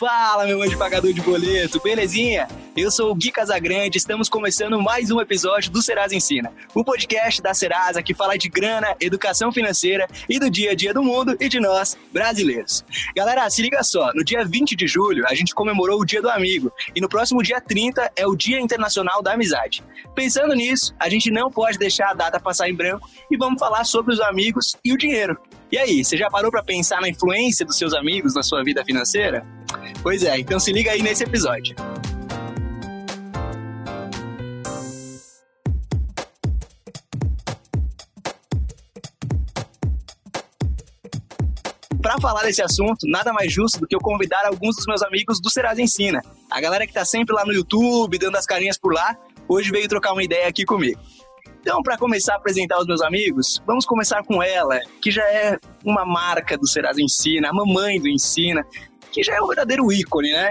Fala, meu anjo pagador de boleto, belezinha? Eu sou o Gui Casagrande, estamos começando mais um episódio do Serasa Ensina, o podcast da Serasa que fala de grana, educação financeira e do dia a dia do mundo e de nós, brasileiros. Galera, se liga só, no dia 20 de julho a gente comemorou o Dia do Amigo e no próximo dia 30 é o Dia Internacional da Amizade. Pensando nisso, a gente não pode deixar a data passar em branco e vamos falar sobre os amigos e o dinheiro. E aí, você já parou para pensar na influência dos seus amigos na sua vida financeira? Pois é, então se liga aí nesse episódio. Para falar desse assunto, nada mais justo do que eu convidar alguns dos meus amigos do Serasa Ensina. A galera que tá sempre lá no YouTube, dando as carinhas por lá, hoje veio trocar uma ideia aqui comigo. Então, para começar a apresentar os meus amigos, vamos começar com ela, que já é uma marca do Serasa Ensina, a mamãe do Ensina, que já é um verdadeiro ícone, né?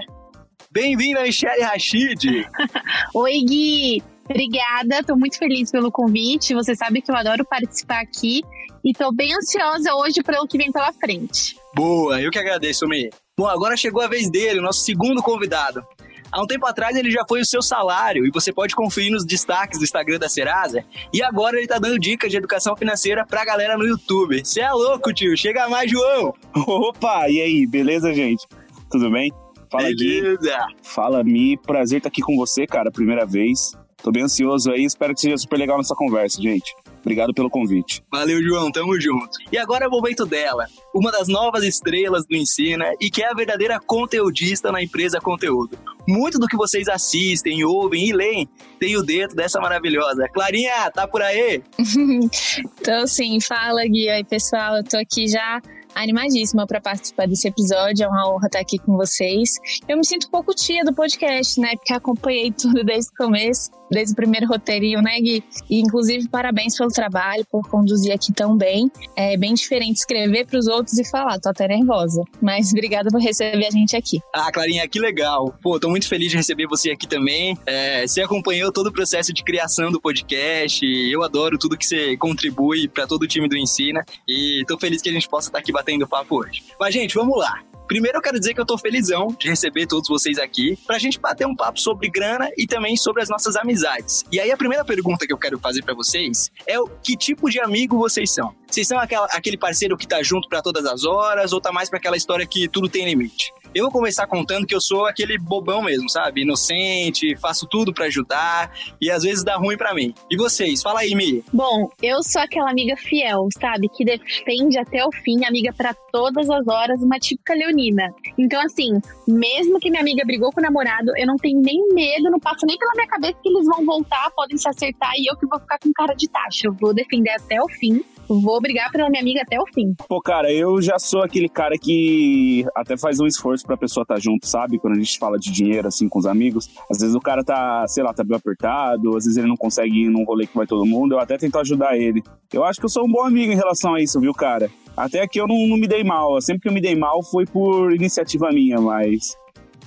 Bem-vinda, Michelle Rachid! Oi, Gui! Obrigada, estou muito feliz pelo convite. Você sabe que eu adoro participar aqui e estou bem ansiosa hoje pelo que vem pela frente. Boa, eu que agradeço, Mi. Bom, agora chegou a vez dele, o nosso segundo convidado. Há um tempo atrás ele já foi o seu salário e você pode conferir nos destaques do Instagram da Serasa. E agora ele tá dando dicas de educação financeira pra galera no YouTube. Você é louco, tio. Chega mais, João. Opa, e aí, beleza, gente? Tudo bem? Fala beleza. Gui. Fala, Mi. Prazer estar aqui com você, cara, primeira vez. Tô bem ansioso aí, espero que seja super legal nessa conversa, gente. Obrigado pelo convite. Valeu, João, tamo junto. E agora é o momento dela, uma das novas estrelas do Ensina e que é a verdadeira conteudista na empresa Conteúdo. Muito do que vocês assistem, ouvem e leem tem o dedo dessa maravilhosa. Clarinha, tá por aí? então sim, fala Gui, aí pessoal, eu tô aqui já animadíssima para participar desse episódio. É uma honra estar aqui com vocês. Eu me sinto um pouco tia do podcast, né? Porque acompanhei tudo desde o começo, desde o primeiro roteirinho, né, Gui? E, inclusive, parabéns pelo trabalho, por conduzir aqui tão bem. É bem diferente escrever para os outros e falar. Tô até nervosa. Mas obrigada por receber a gente aqui. Ah, Clarinha, que legal. Pô, tô muito feliz de receber você aqui também. É, você acompanhou todo o processo de criação do podcast. Eu adoro tudo que você contribui para todo o time do Ensina. E tô feliz que a gente possa estar aqui batendo papo hoje. Mas, gente, vamos lá. Primeiro eu quero dizer que eu tô felizão de receber todos vocês aqui pra gente bater um papo sobre grana e também sobre as nossas amizades. E aí a primeira pergunta que eu quero fazer para vocês é o que tipo de amigo vocês são? Vocês são aquela, aquele parceiro que tá junto para todas as horas ou tá mais para aquela história que tudo tem limite? Eu vou começar contando que eu sou aquele bobão mesmo, sabe? Inocente, faço tudo para ajudar e às vezes dá ruim para mim. E vocês? Fala aí, Mi. Bom, eu sou aquela amiga fiel, sabe? Que defende até o fim, amiga para todas as horas, uma típica leonina. Então, assim, mesmo que minha amiga brigou com o namorado, eu não tenho nem medo, não passo nem pela minha cabeça que eles vão voltar, podem se acertar e eu que vou ficar com cara de taxa. Eu vou defender até o fim vou brigar pela minha amiga até o fim. Pô, cara, eu já sou aquele cara que até faz um esforço pra pessoa estar tá junto, sabe? Quando a gente fala de dinheiro, assim, com os amigos. Às vezes o cara tá, sei lá, tá bem apertado, às vezes ele não consegue ir num rolê que vai todo mundo, eu até tento ajudar ele. Eu acho que eu sou um bom amigo em relação a isso, viu, cara? Até aqui eu não, não me dei mal. Sempre que eu me dei mal foi por iniciativa minha, mas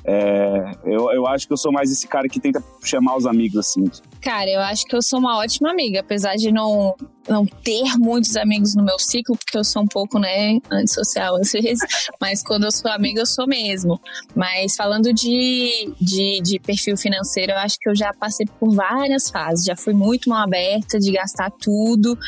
é, eu, eu acho que eu sou mais esse cara que tenta chamar os amigos, assim. Cara, eu acho que eu sou uma ótima amiga, apesar de não, não ter muitos amigos no meu ciclo, porque eu sou um pouco, né, antissocial às vezes, mas quando eu sou amiga, eu sou mesmo. Mas falando de, de, de perfil financeiro, eu acho que eu já passei por várias fases, já fui muito mal aberta de gastar tudo,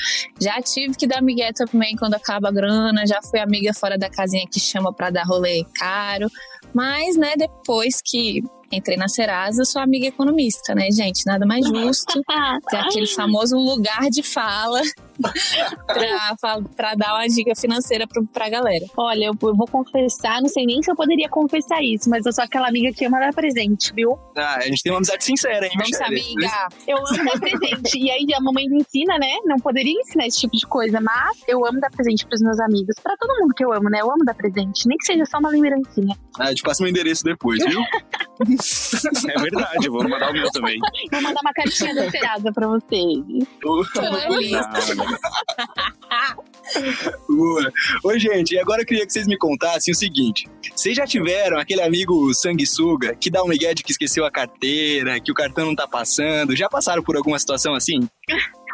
já tive que dar migué também quando acaba a grana, já fui amiga fora da casinha que chama pra dar rolê caro, mas, né, depois que entrei na Serasa, sou amiga economista, né, gente? Nada mais justo ter aquele famoso lugar de fala para dar uma dica financeira pra, pra galera. Olha, eu, eu, vou confessar, não sei nem se eu poderia confessar isso, mas eu sou aquela amiga que ama dar presente, viu? Ah, a gente tem uma amizade sincera, hein, Vamos, amiga. Eu amo dar presente. E aí a mamãe me ensina, né? Não poderia ensinar esse tipo de coisa, mas eu amo dar presente pros meus amigos. Pra todo mundo que eu amo, né? Eu amo dar presente. Nem que seja só uma lembrancinha. Ah, eu te passo meu endereço depois, viu? é verdade, eu vou mandar o meu também. Vou mandar uma cartinha da Serasa pra vocês. Oi, gente, e agora eu queria que vocês me contassem o seguinte: vocês já tiveram aquele amigo sanguessuga que dá um migué de que esqueceu a carteira, que o cartão não tá passando? Já passaram por alguma situação assim?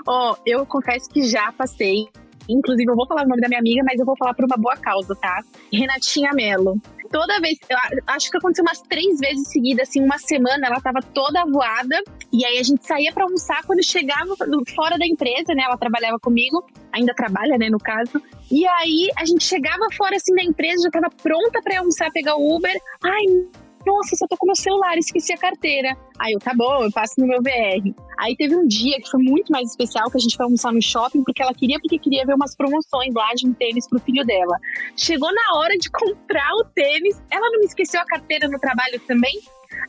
Ó, oh, eu confesso que já passei. Inclusive, eu vou falar o nome da minha amiga, mas eu vou falar por uma boa causa, tá? Renatinha Mello. Toda vez, eu acho que aconteceu umas três vezes seguidas, assim, uma semana, ela tava toda voada. E aí a gente saía pra almoçar quando chegava fora da empresa, né? Ela trabalhava comigo, ainda trabalha, né, no caso. E aí a gente chegava fora assim da empresa, já tava pronta pra almoçar, pegar o Uber. Ai, nossa, só tô com meu celular, esqueci a carteira. Aí eu, tá bom, eu passo no meu VR. Aí teve um dia que foi muito mais especial, que a gente foi almoçar no shopping, porque ela queria, porque queria ver umas promoções lá de um tênis pro filho dela. Chegou na hora de comprar o tênis, ela não me esqueceu a carteira no trabalho também?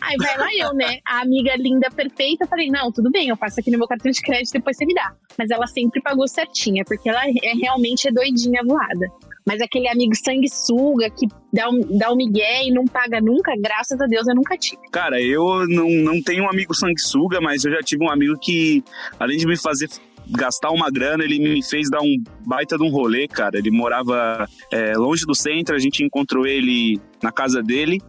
Aí vai lá eu, né? A amiga linda, perfeita. Falei, não, tudo bem, eu passo aqui no meu cartão de crédito, depois você me dá. Mas ela sempre pagou certinha, porque ela é realmente é doidinha voada. Mas aquele amigo sanguessuga que dá um, dá um migué e não paga nunca, graças a Deus eu nunca tive. Cara, eu não, não tenho um amigo sanguessuga, mas eu já tive um amigo que, além de me fazer gastar uma grana, ele me fez dar um baita de um rolê, cara. Ele morava é, longe do centro, a gente encontrou ele na casa dele.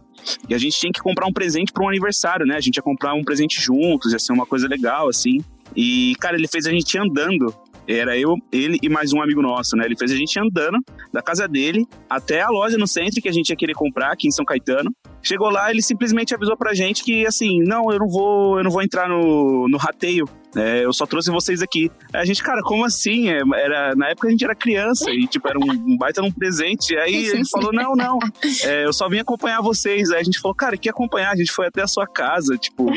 E a gente tinha que comprar um presente para um aniversário, né? A gente ia comprar um presente juntos, ia ser uma coisa legal, assim. E, cara, ele fez a gente andando era eu, ele e mais um amigo nosso, né? Ele fez a gente andando da casa dele até a loja no centro que a gente ia querer comprar aqui em São Caetano. Chegou lá, ele simplesmente avisou pra gente que assim, não, eu não vou, eu não vou entrar no, no rateio. É, eu só trouxe vocês aqui. A gente, cara, como assim? É, era, na época a gente era criança e, tipo, era um, um baita num presente. Aí ele falou: não, não, é, eu só vim acompanhar vocês. Aí a gente falou, cara, que acompanhar? A gente foi até a sua casa. Tipo,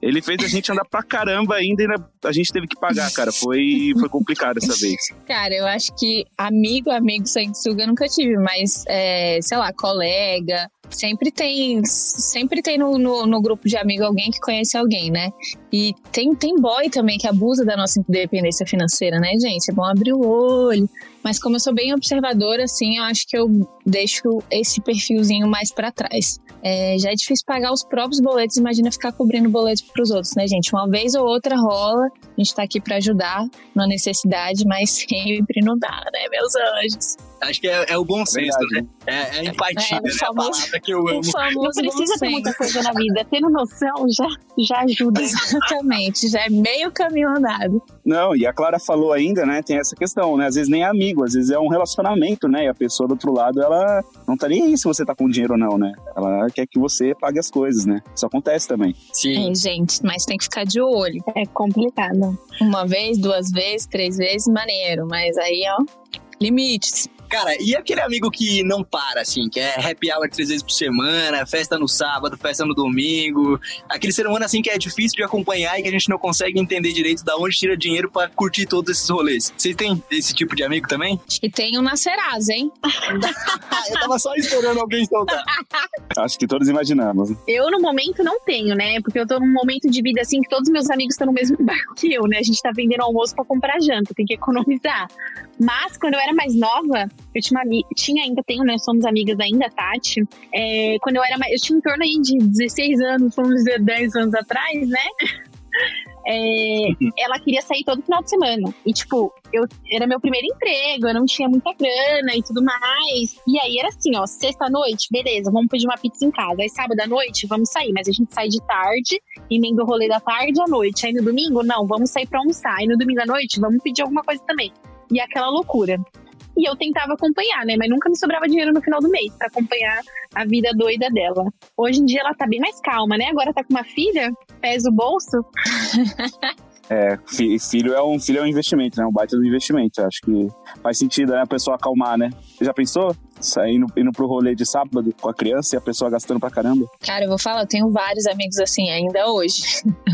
ele fez a gente andar pra caramba ainda e a gente teve que pagar, cara. Foi, foi complicado essa vez. Cara, eu acho que amigo, amigo sanguessuga eu nunca tive, mas, é, sei lá, colega, Sempre tem, sempre tem no, no, no, grupo de amigos alguém que conhece alguém, né? E tem, tem boy também que abusa da nossa independência financeira, né, gente? É bom abrir o olho. Mas como eu sou bem observadora, assim, eu acho que eu deixo esse perfilzinho mais para trás. É, já é difícil pagar os próprios boletos, imagina ficar cobrindo boletos para os outros, né, gente? Uma vez ou outra rola, a gente tá aqui para ajudar na necessidade, mas sempre não dá, né, meus anjos? Acho que é, é o bom é senso, né? É, é empatia, é, né? Famoso, a palavra que eu amo. Não precisa ter muita coisa na vida. Tendo noção já, já ajuda. Exatamente, já é meio caminho andado. Não, e a Clara falou ainda, né? Tem essa questão, né? Às vezes nem é amigo, às vezes é um relacionamento, né? E a pessoa do outro lado, ela não tá nem aí se você tá com dinheiro ou não, né? Ela quer que você pague as coisas, né? Isso acontece também. Sim. É, gente, mas tem que ficar de olho. É complicado. Uma vez, duas vezes, três vezes, maneiro. Mas aí, ó, limites. Cara, e aquele amigo que não para, assim, que é happy hour três vezes por semana, festa no sábado, festa no domingo, aquele ser humano, assim, que é difícil de acompanhar e que a gente não consegue entender direito da onde tira dinheiro para curtir todos esses rolês. Vocês têm esse tipo de amigo também? E tem um na Serasa, hein? Eu tava só esperando alguém soltar. Acho que todos imaginamos. Eu, no momento, não tenho, né? Porque eu tô num momento de vida, assim, que todos meus amigos estão no mesmo barco que eu, né? A gente tá vendendo almoço para comprar janta, tem que economizar. Mas, quando eu era mais nova, eu tinha, uma, tinha ainda, tenho, né? Somos amigas ainda, Tati. É, quando eu era mais. Eu tinha em torno aí de 16 anos, vamos dizer, 10 anos atrás, né? É, ela queria sair todo final de semana. E, tipo, eu era meu primeiro emprego, eu não tinha muita grana e tudo mais. E aí era assim, ó, sexta-noite, beleza, vamos pedir uma pizza em casa. Aí sábado à noite, vamos sair, mas a gente sai de tarde, emenda o rolê da tarde à noite. Aí no domingo, não, vamos sair pra almoçar. Aí no domingo à noite, vamos pedir alguma coisa também. E aquela loucura. E eu tentava acompanhar, né? Mas nunca me sobrava dinheiro no final do mês para acompanhar a vida doida dela. Hoje em dia ela tá bem mais calma, né? Agora tá com uma filha, pesa o bolso. É, filho é um filho é um investimento, né? Um baita do investimento. Acho que faz sentido né? a pessoa acalmar, né? Já pensou? Saindo indo pro rolê de sábado com a criança e a pessoa gastando pra caramba? Cara, eu vou falar, eu tenho vários amigos assim ainda hoje.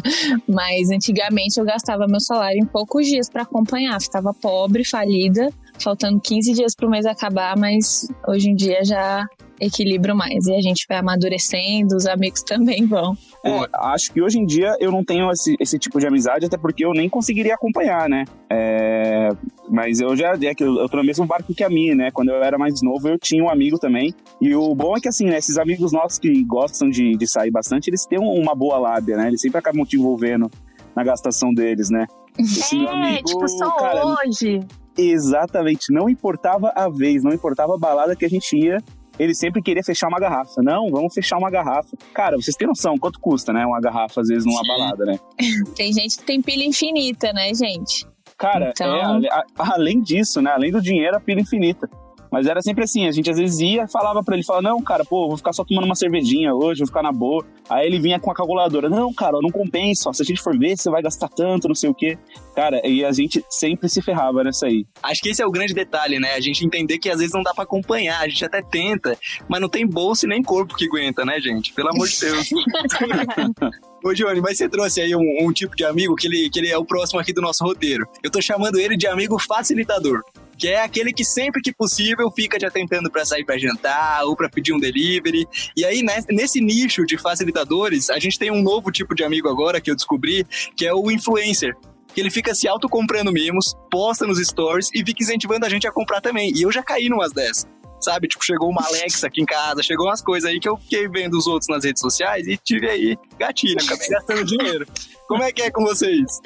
Mas antigamente eu gastava meu salário em poucos dias para acompanhar. Ficava pobre, falida, faltando 15 dias pro mês acabar, mas hoje em dia já equilibro mais. E a gente vai amadurecendo, os amigos também vão. É, acho que hoje em dia eu não tenho esse, esse tipo de amizade, até porque eu nem conseguiria acompanhar, né? É, mas eu já é que eu, eu tô no mesmo barco que a minha, né? Quando eu era mais novo, eu tinha um amigo também. E o bom é que, assim, né, esses amigos nossos que gostam de, de sair bastante, eles têm uma boa lábia, né? Eles sempre acabam te envolvendo na gastação deles, né? Esse é, amigo, tipo, só cara, hoje. Exatamente, não importava a vez, não importava a balada que a gente ia, ele sempre queria fechar uma garrafa. Não, vamos fechar uma garrafa. Cara, vocês têm noção quanto custa, né? Uma garrafa, às vezes, numa balada, né? tem gente que tem pilha infinita, né, gente? Cara, então... é, a, além disso, né? Além do dinheiro, a pilha infinita. Mas era sempre assim, a gente às vezes ia, falava pra ele, falava, não, cara, pô, vou ficar só tomando uma cervejinha hoje, vou ficar na boa. Aí ele vinha com a calculadora, não, cara, não compensa, ó, se a gente for ver, você vai gastar tanto, não sei o quê. Cara, e a gente sempre se ferrava nessa aí. Acho que esse é o grande detalhe, né? A gente entender que às vezes não dá para acompanhar, a gente até tenta, mas não tem bolsa e nem corpo que aguenta, né, gente? Pelo amor de Deus. Ô, Johnny, mas você trouxe aí um, um, tipo de amigo que ele, que ele é o próximo aqui do nosso roteiro. Eu tô chamando ele de amigo facilitador. Que é aquele que sempre que possível fica te atentando para sair para jantar ou para pedir um delivery. E aí, nesse nicho de facilitadores, a gente tem um novo tipo de amigo agora que eu descobri, que é o influencer que ele fica se auto-comprando mimos, posta nos stories e fica incentivando a gente a comprar também. E eu já caí numas dessas sabe? Tipo, chegou uma Alexa aqui em casa, chegou umas coisas aí que eu fiquei vendo os outros nas redes sociais e tive aí gatilho, acabei gastando dinheiro. Como é que é com vocês?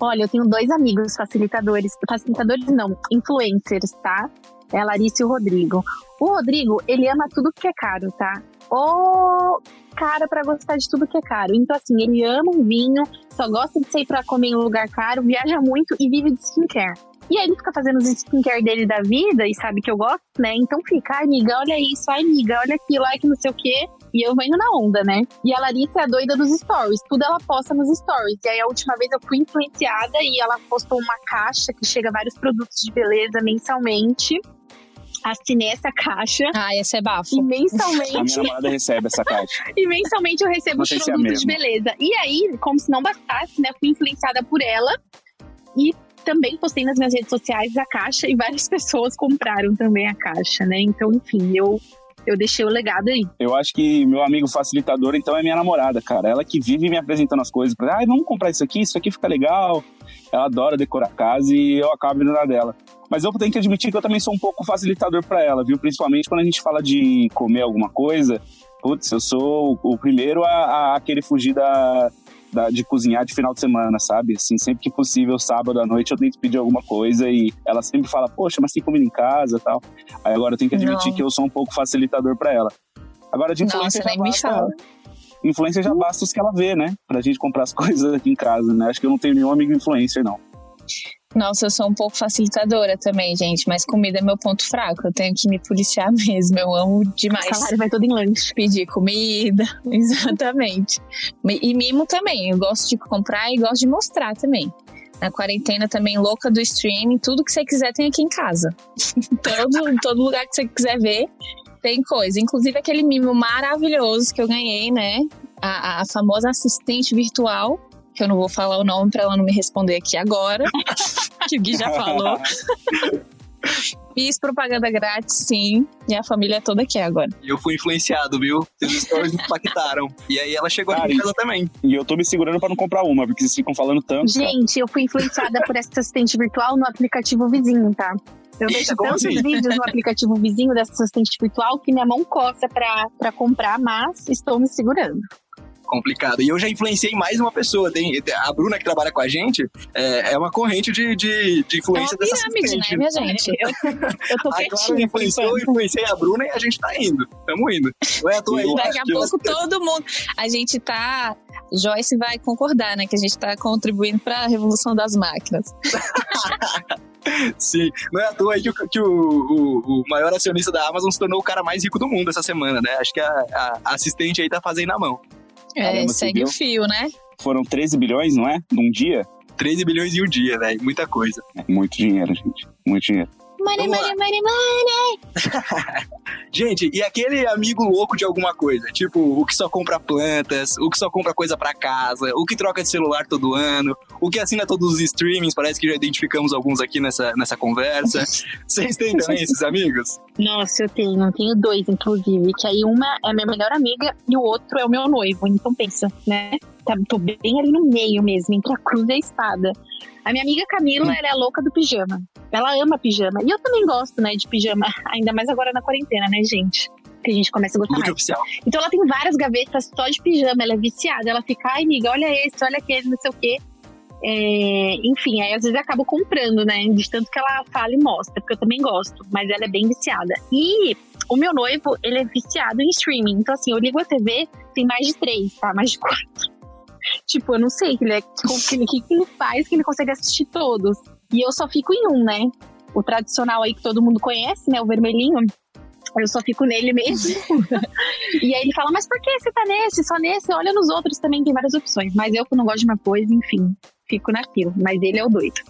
Olha, eu tenho dois amigos facilitadores, facilitadores não, influencers, tá? É a Larissa e o Rodrigo. O Rodrigo, ele ama tudo que é caro, tá? O cara para gostar de tudo que é caro. Então, assim, ele ama um vinho, só gosta de sair pra comer em um lugar caro, viaja muito e vive de skincare. E aí ele fica fazendo os skincare dele da vida e sabe que eu gosto, né? Então fica, ai, amiga, olha isso, ai, amiga, olha aquilo, ai, que não sei o quê. E eu indo na onda, né? E a Larissa é a doida dos stories. Tudo ela posta nos stories. E aí a última vez eu fui influenciada e ela postou uma caixa que chega vários produtos de beleza mensalmente assinei essa caixa. Ah, esse é bafo. E mensalmente. A minha namorada recebe essa caixa. e mensalmente eu recebo os produtos é de beleza. E aí, como se não bastasse, né? Fui influenciada por ela. E também postei nas minhas redes sociais a caixa e várias pessoas compraram também a caixa, né? Então, enfim, eu eu deixei o legado aí. Eu acho que meu amigo facilitador, então, é minha namorada, cara. Ela que vive me apresentando as coisas. Pra, ah, vamos comprar isso aqui, isso aqui fica legal. Ela adora decorar a casa e eu acabo indo na dela. Mas eu tenho que admitir que eu também sou um pouco facilitador para ela, viu? Principalmente quando a gente fala de comer alguma coisa. Putz, eu sou o primeiro a, a querer fugir da, da, de cozinhar de final de semana, sabe? Assim, sempre que possível, sábado à noite, eu tento pedir alguma coisa e ela sempre fala, poxa, mas tem comida em casa tal. Aí agora eu tenho que admitir Não. que eu sou um pouco facilitador para ela. Agora, de influência Nossa, já basta... Influência já basta os que ela vê, né? Pra gente comprar as coisas aqui em casa, né? Acho que eu não tenho nenhum amigo influencer, não. Nossa, eu sou um pouco facilitadora também, gente, mas comida é meu ponto fraco. Eu tenho que me policiar mesmo. Eu amo demais. O salário vai todo em lanche. Pedir comida, exatamente. E mimo também. Eu gosto de comprar e gosto de mostrar também. Na quarentena também, louca do streaming. Tudo que você quiser tem aqui em casa. todo, todo lugar que você quiser ver, tem coisa. Inclusive aquele mimo maravilhoso que eu ganhei, né? A, a famosa assistente virtual que eu não vou falar o nome para ela não me responder aqui agora, que o Gui já falou. Fiz propaganda grátis, sim. E a família toda quer agora. E eu fui influenciado, viu? Seus stories me impactaram. E aí ela chegou aqui em casa também. E eu tô me segurando pra não comprar uma, porque vocês ficam falando tanto. Gente, cara. eu fui influenciada por essa assistente virtual no aplicativo vizinho, tá? Eu vejo tantos assim? vídeos no aplicativo vizinho dessa assistente virtual que minha mão coça pra, pra comprar, mas estou me segurando complicado. E eu já influenciei mais uma pessoa. Tem, a Bruna, que trabalha com a gente, é, é uma corrente de, de, de influência é dessa pirâmide, né, minha gente? Eu, eu tô Agora influenciou, influenciei a Bruna e a gente tá indo. Tamo indo. Não é à toa aí. Daqui a pouco todo mundo... A gente tá... Joyce vai concordar, né? Que a gente tá contribuindo para a revolução das máquinas. Sim, não é à toa aí que, o, que o, o, o, maior acionista da Amazon se tornou o cara mais rico do mundo essa semana, né? Acho que a, a assistente aí tá fazendo na mão. É, segue o fio, né? Foram 13 bilhões, não é? Num dia? 13 bilhões em um dia, velho. Muita coisa. É muito dinheiro, gente. Muito dinheiro. Money, money, money, money! Gente, e aquele amigo louco de alguma coisa? Tipo, o que só compra plantas, o que só compra coisa para casa, o que troca de celular todo ano, o que assina todos os streamings, parece que já identificamos alguns aqui nessa, nessa conversa. Vocês têm também esses amigos? Nossa, eu tenho, eu tenho dois, inclusive, que aí uma é minha melhor amiga e o outro é o meu noivo, então pensa, né? Tá, tô bem ali no meio mesmo, entre a cruz e a espada. A minha amiga Camila, ela é louca do pijama. Ela ama pijama. E eu também gosto, né, de pijama. Ainda mais agora na quarentena, né, gente? Que a gente começa a gostar Muito mais. oficial. Então ela tem várias gavetas só de pijama. Ela é viciada. Ela fica, ai, amiga, olha esse, olha aquele, não sei o quê. É, enfim, aí às vezes eu acabo comprando, né? De tanto que ela fala e mostra, porque eu também gosto, mas ela é bem viciada. E o meu noivo, ele é viciado em streaming. Então, assim, eu ligo a TV, tem mais de três, tá? Mais de quatro. Tipo, eu não sei o que, ele, é, que, que ele faz que ele consegue assistir todos. E eu só fico em um, né? o tradicional aí que todo mundo conhece, né? O vermelhinho. Eu só fico nele mesmo. e aí ele fala, mas por que você tá nesse, só nesse? Olha nos outros também, tem várias opções. Mas eu que não gosto de uma coisa, enfim, fico naquilo. Mas ele é o doido.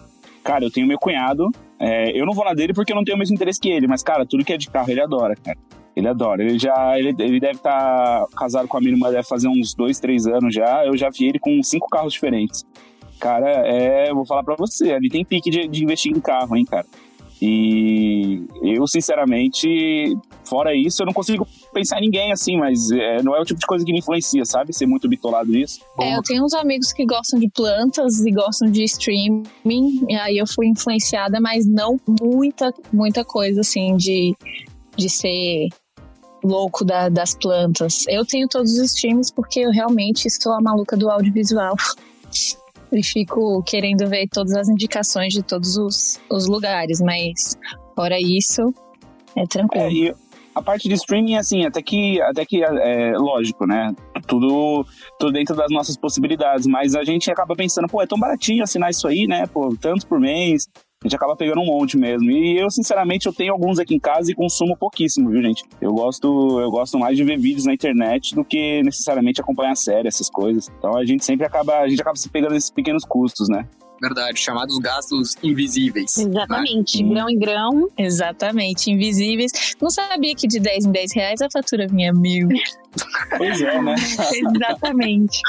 Cara, eu tenho meu cunhado. É, eu não vou na dele porque eu não tenho o mesmo interesse que ele, mas, cara, tudo que é de carro ele adora, cara. Ele adora. Ele já. Ele, ele deve estar tá casado com a minha irmã, deve fazer uns dois, três anos já. Eu já vi ele com cinco carros diferentes. Cara, é. Vou falar pra você, ele tem pique de, de investir em carro, hein, cara. E eu, sinceramente, fora isso, eu não consigo pensar em ninguém assim, mas é, não é o tipo de coisa que me influencia, sabe? Ser muito bitolado nisso. É, eu tenho uns amigos que gostam de plantas e gostam de streaming, e aí eu fui influenciada, mas não muita, muita coisa assim de, de ser louco da, das plantas. Eu tenho todos os streams porque eu realmente estou a maluca do audiovisual. e fico querendo ver todas as indicações de todos os, os lugares, mas fora isso, é tranquilo. É, a parte de streaming, assim, até que, até que é, é lógico, né? Tudo, tudo dentro das nossas possibilidades, mas a gente acaba pensando, pô, é tão baratinho assinar isso aí, né? Pô, tanto por mês, a gente acaba pegando um monte mesmo. E eu, sinceramente, eu tenho alguns aqui em casa e consumo pouquíssimo, viu, gente? Eu gosto, eu gosto mais de ver vídeos na internet do que necessariamente acompanhar série, essas coisas. Então a gente sempre acaba, a gente acaba se pegando esses pequenos custos, né? Verdade, chamados gastos invisíveis. Né? Exatamente, né? grão em grão. Exatamente, invisíveis. Não sabia que de 10 em 10 reais a fatura vinha mil. pois é, né? Exatamente.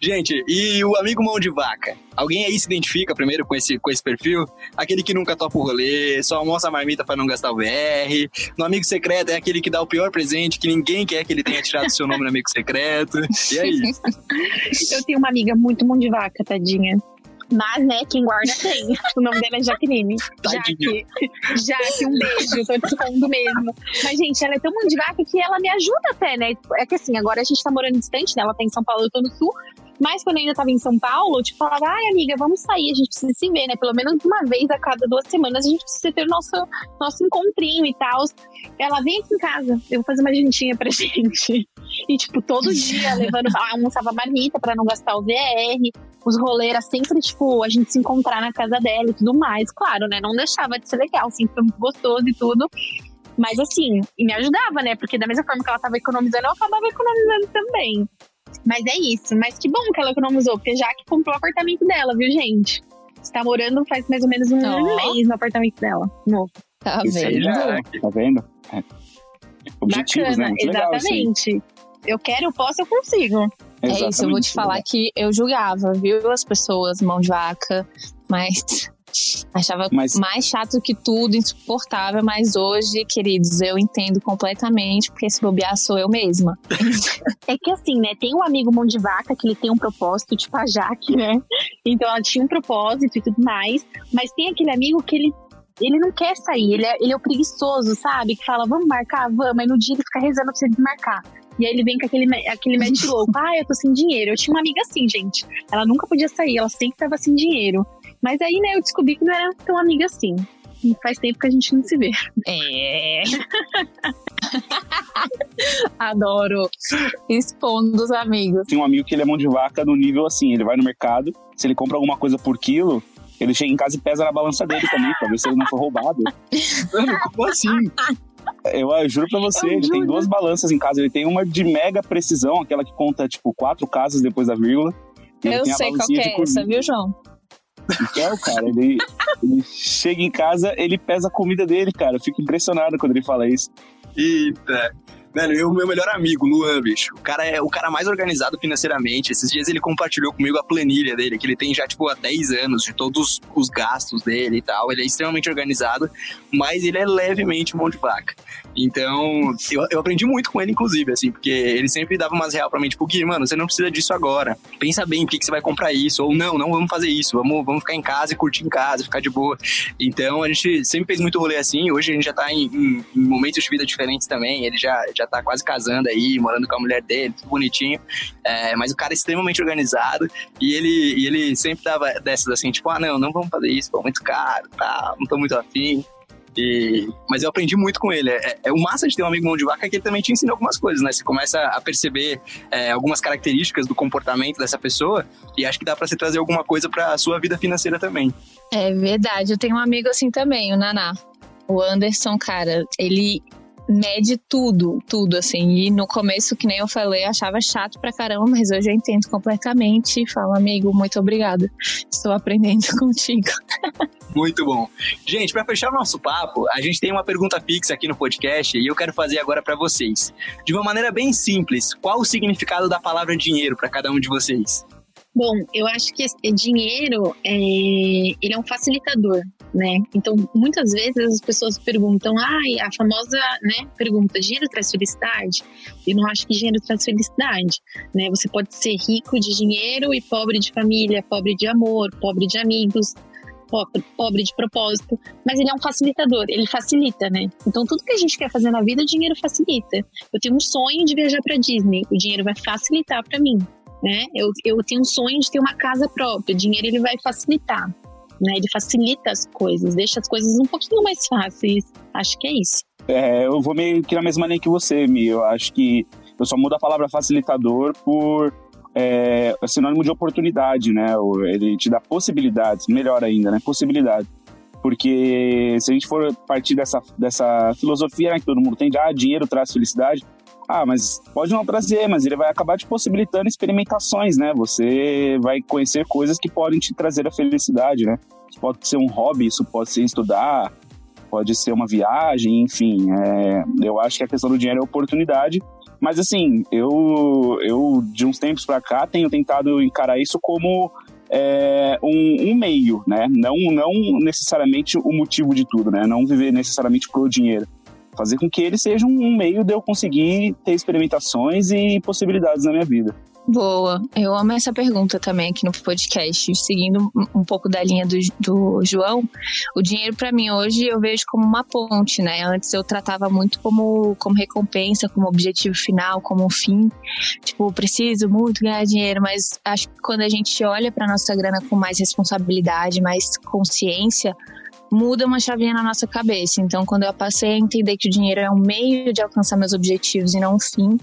Gente, e o amigo mão de vaca? Alguém aí se identifica primeiro com esse, com esse perfil? Aquele que nunca topa o rolê, só almoça a marmita para não gastar o VR. No amigo secreto é aquele que dá o pior presente, que ninguém quer que ele tenha tirado seu nome no amigo secreto. E é isso. Eu tenho uma amiga muito mão de vaca, tadinha. Mas, né, quem guarda tem. O nome dela é Jaqueline. Jaque. Jaque, um beijo. Tô te expondo mesmo. Mas, gente, ela é tão mão de vaca que ela me ajuda até, né? É que assim, agora a gente tá morando distante, né? Ela tá em São Paulo, eu tô no Sul. Mas quando eu ainda tava em São Paulo, tipo, falava, ai, amiga, vamos sair, a gente precisa se ver, né? Pelo menos uma vez a cada duas semanas a gente precisa ter o nosso, nosso encontrinho e tal. Ela vem aqui em casa, eu vou fazer uma jantinha pra gente. E, tipo, todo dia levando, almoçava marmita pra não gastar o VR. Os rolês sempre, tipo, a gente se encontrar na casa dela e tudo mais. Claro, né? Não deixava de ser legal, sempre foi muito gostoso e tudo. Mas assim, e me ajudava, né? Porque da mesma forma que ela tava economizando, eu acabava economizando também. Mas é isso. Mas que bom que ela economizou, porque já que comprou o apartamento dela, viu, gente? Está morando faz mais ou menos um oh. mês no apartamento dela, novo. Tá vendo? É, tá vendo? É. Objetivos, Bacana, né? exatamente. Legal, eu quero, eu posso, eu consigo. É isso, eu vou te falar que eu julgava, viu, as pessoas, mão de vaca, mas Achava mas... mais chato que tudo, insuportável, mas hoje, queridos, eu entendo completamente, porque se bobear sou eu mesma. é que assim, né, tem um amigo mão de vaca que ele tem um propósito, tipo a Jaque, né? Então ela tinha um propósito e tudo mais, mas tem aquele amigo que ele ele não quer sair, ele é, ele é o preguiçoso, sabe? Que fala, vamos marcar, vamos, aí no dia ele fica rezando pra você desmarcar. E aí ele vem com aquele, aquele mete louco, ah, eu tô sem dinheiro. Eu tinha uma amiga assim, gente. Ela nunca podia sair, ela sempre tava sem dinheiro. Mas aí, né, eu descobri que não era tão amiga assim. E faz tempo que a gente não se vê. É. Adoro. Expondo os amigos. Tem um amigo que ele é mão de vaca no nível assim: ele vai no mercado, se ele compra alguma coisa por quilo, ele chega em casa e pesa na balança dele também, pra ver se ele não foi roubado. Mano, como assim? Eu, eu, juro pra você, eu ele juro. tem duas balanças em casa. Ele tem uma de mega precisão, aquela que conta, tipo, quatro casas depois da vírgula. Eu sei qual que é essa, viu, João? Então, cara, ele, ele chega em casa, ele pesa a comida dele, cara. Eu fico impressionado quando ele fala isso. Eita. Velho, o meu melhor amigo, Luan, bicho. O cara é o cara mais organizado financeiramente. Esses dias ele compartilhou comigo a planilha dele, que ele tem já, tipo, há 10 anos, de todos os gastos dele e tal. Ele é extremamente organizado, mas ele é levemente mão de vaca. Então, eu, eu aprendi muito com ele, inclusive, assim, porque ele sempre dava umas real pra mim, tipo, Gui, mano, você não precisa disso agora. Pensa bem por que, que você vai comprar isso. Ou não, não vamos fazer isso. Vamos, vamos ficar em casa e curtir em casa, ficar de boa. Então, a gente sempre fez muito rolê assim. Hoje a gente já tá em, em, em momentos de vida diferentes também. Ele já, já tá quase casando aí, morando com a mulher dele, tudo bonitinho. É, mas o cara é extremamente organizado e ele, e ele sempre dava dessas assim, tipo, ah, não, não vamos fazer isso, pô, muito caro, tá, não tô muito afim. E, mas eu aprendi muito com ele. É, é, o massa de ter um amigo mão de vaca é que ele também te ensina algumas coisas, né? Você começa a perceber é, algumas características do comportamento dessa pessoa e acho que dá para você trazer alguma coisa para a sua vida financeira também. É verdade. Eu tenho um amigo assim também, o Naná. O Anderson, cara, ele mede tudo, tudo, assim. E no começo, que nem eu falei, eu achava chato pra caramba, mas hoje eu entendo completamente e falo, amigo, muito obrigada. Estou aprendendo contigo. Muito bom. Gente, para fechar o nosso papo, a gente tem uma pergunta fixa aqui no podcast e eu quero fazer agora para vocês. De uma maneira bem simples, qual o significado da palavra dinheiro para cada um de vocês? Bom, eu acho que dinheiro é, ele é um facilitador, né? Então, muitas vezes as pessoas perguntam, ai, ah, a famosa, né, pergunta, dinheiro traz felicidade? Eu não acho que dinheiro traz felicidade, né? Você pode ser rico de dinheiro e pobre de família, pobre de amor, pobre de amigos, pobre de propósito, mas ele é um facilitador, ele facilita, né? Então tudo que a gente quer fazer na vida, o dinheiro facilita. Eu tenho um sonho de viajar para Disney, o dinheiro vai facilitar para mim né? Eu, eu tenho um sonho de ter uma casa própria, o dinheiro ele vai facilitar, né? Ele facilita as coisas, deixa as coisas um pouquinho mais fáceis. Acho que é isso. É, eu vou meio que na mesma linha que você, Mi. Eu acho que eu só mudo a palavra facilitador por é, é sinônimo de oportunidade, né? Ele te dá possibilidades, melhor ainda, né? Possibilidade. Porque se a gente for partir dessa, dessa filosofia né, que todo mundo tem de ah, dinheiro traz felicidade, ah, mas pode não trazer, mas ele vai acabar te possibilitando experimentações, né? Você vai conhecer coisas que podem te trazer a felicidade, né? Isso pode ser um hobby, isso pode ser estudar, pode ser uma viagem, enfim. É, eu acho que a questão do dinheiro é oportunidade. Mas assim, eu, eu de uns tempos para cá tenho tentado encarar isso como é, um, um, meio, né? Não, não necessariamente o motivo de tudo, né? Não viver necessariamente pro dinheiro fazer com que ele seja um meio de eu conseguir ter experimentações e possibilidades na minha vida. Boa, eu amo essa pergunta também aqui no podcast. Seguindo um pouco da linha do, do João, o dinheiro para mim hoje eu vejo como uma ponte, né? Antes eu tratava muito como, como recompensa, como objetivo final, como um fim. Tipo, preciso muito ganhar dinheiro, mas acho que quando a gente olha para nossa grana com mais responsabilidade, mais consciência, muda uma chavinha na nossa cabeça. Então, quando eu passei a entender que o dinheiro é um meio de alcançar meus objetivos e não um fim,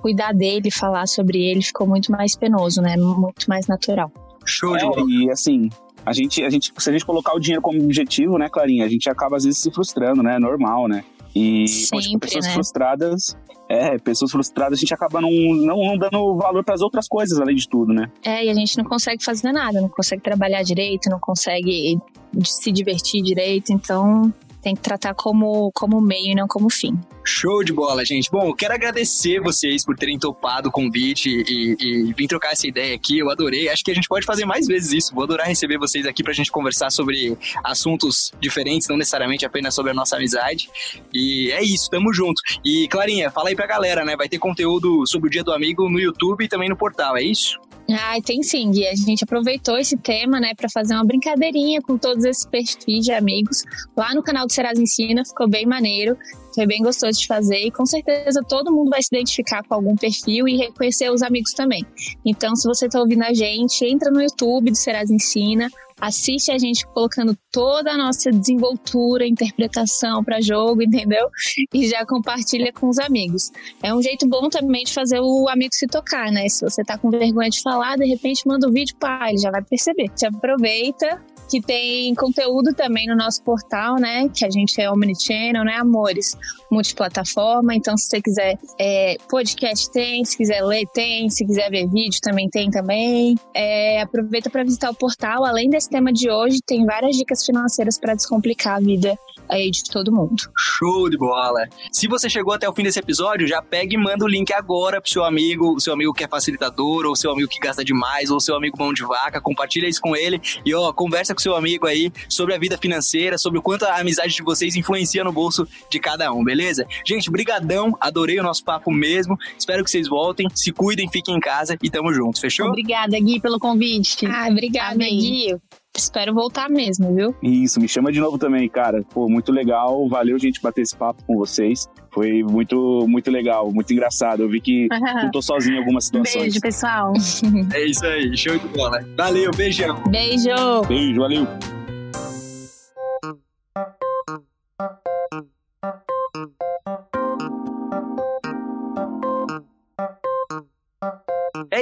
cuidar dele, falar sobre ele ficou muito mais penoso, né? Muito mais natural. Show de bola. E assim, a gente, a gente, se a gente colocar o dinheiro como objetivo, né, Clarinha, a gente acaba às vezes se frustrando, né? É normal, né? E Sempre, pessoas né? frustradas, é, pessoas frustradas, a gente acaba não, não, não dando valor para as outras coisas, além de tudo, né? É, e a gente não consegue fazer nada, não consegue trabalhar direito, não consegue se divertir direito, então tem que tratar como, como meio e não como fim. Show de bola, gente. Bom, quero agradecer vocês por terem topado o convite e, e vir trocar essa ideia aqui. Eu adorei. Acho que a gente pode fazer mais vezes isso. Vou adorar receber vocês aqui pra gente conversar sobre assuntos diferentes, não necessariamente apenas sobre a nossa amizade. E é isso, tamo junto. E Clarinha, fala aí pra galera, né? Vai ter conteúdo sobre o Dia do Amigo no YouTube e também no portal, é isso? Ah, tem sim, Gui. A gente aproveitou esse tema, né, para fazer uma brincadeirinha com todos esses perfis de amigos lá no canal do Serasa Ensina, ficou bem maneiro. Foi bem gostoso de fazer e com certeza todo mundo vai se identificar com algum perfil e reconhecer os amigos também. Então, se você está ouvindo a gente, entra no YouTube do Serasa Ensina, assiste a gente colocando toda a nossa desenvoltura, interpretação para jogo, entendeu? E já compartilha com os amigos. É um jeito bom também de fazer o amigo se tocar, né? Se você tá com vergonha de falar, de repente manda o um vídeo para ele já vai perceber. Te aproveita que tem conteúdo também no nosso portal, né? Que a gente é omnichannel, né, amores? Multiplataforma. Então, se você quiser é, podcast, tem. Se quiser ler, tem. Se quiser ver vídeo, também tem também. É, aproveita para visitar o portal. Além desse tema de hoje, tem várias dicas financeiras para descomplicar a vida aí de todo mundo. Show de bola! Se você chegou até o fim desse episódio, já pega e manda o link agora pro seu amigo, o seu amigo que é facilitador, ou seu amigo que gasta demais, ou seu amigo mão de vaca, compartilha isso com ele e ó, conversa com seu amigo aí sobre a vida financeira, sobre o quanto a amizade de vocês influencia no bolso de cada um, beleza? Gente, brigadão, adorei o nosso papo mesmo, espero que vocês voltem, se cuidem, fiquem em casa e tamo juntos, fechou? Obrigada, Gui, pelo convite. Ah, obrigada, Amém. Gui. Espero voltar mesmo, viu? Isso, me chama de novo também, cara. Pô, muito legal. Valeu, gente, bater esse papo com vocês. Foi muito, muito legal, muito engraçado. Eu vi que não tô sozinho em algumas situações. Beijo, pessoal. é isso aí, show de bola. Valeu, beijão. Beijo. Beijo, valeu.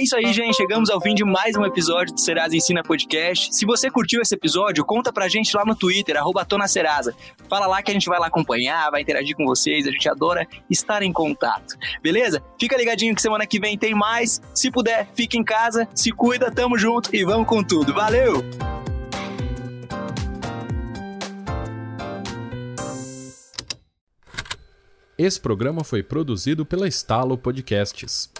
É isso aí, gente. Chegamos ao fim de mais um episódio do Serasa Ensina Podcast. Se você curtiu esse episódio, conta pra gente lá no Twitter, arroba Serasa. Fala lá que a gente vai lá acompanhar, vai interagir com vocês. A gente adora estar em contato. Beleza? Fica ligadinho que semana que vem tem mais. Se puder, fique em casa, se cuida, tamo junto e vamos com tudo. Valeu! Esse programa foi produzido pela Estalo Podcasts.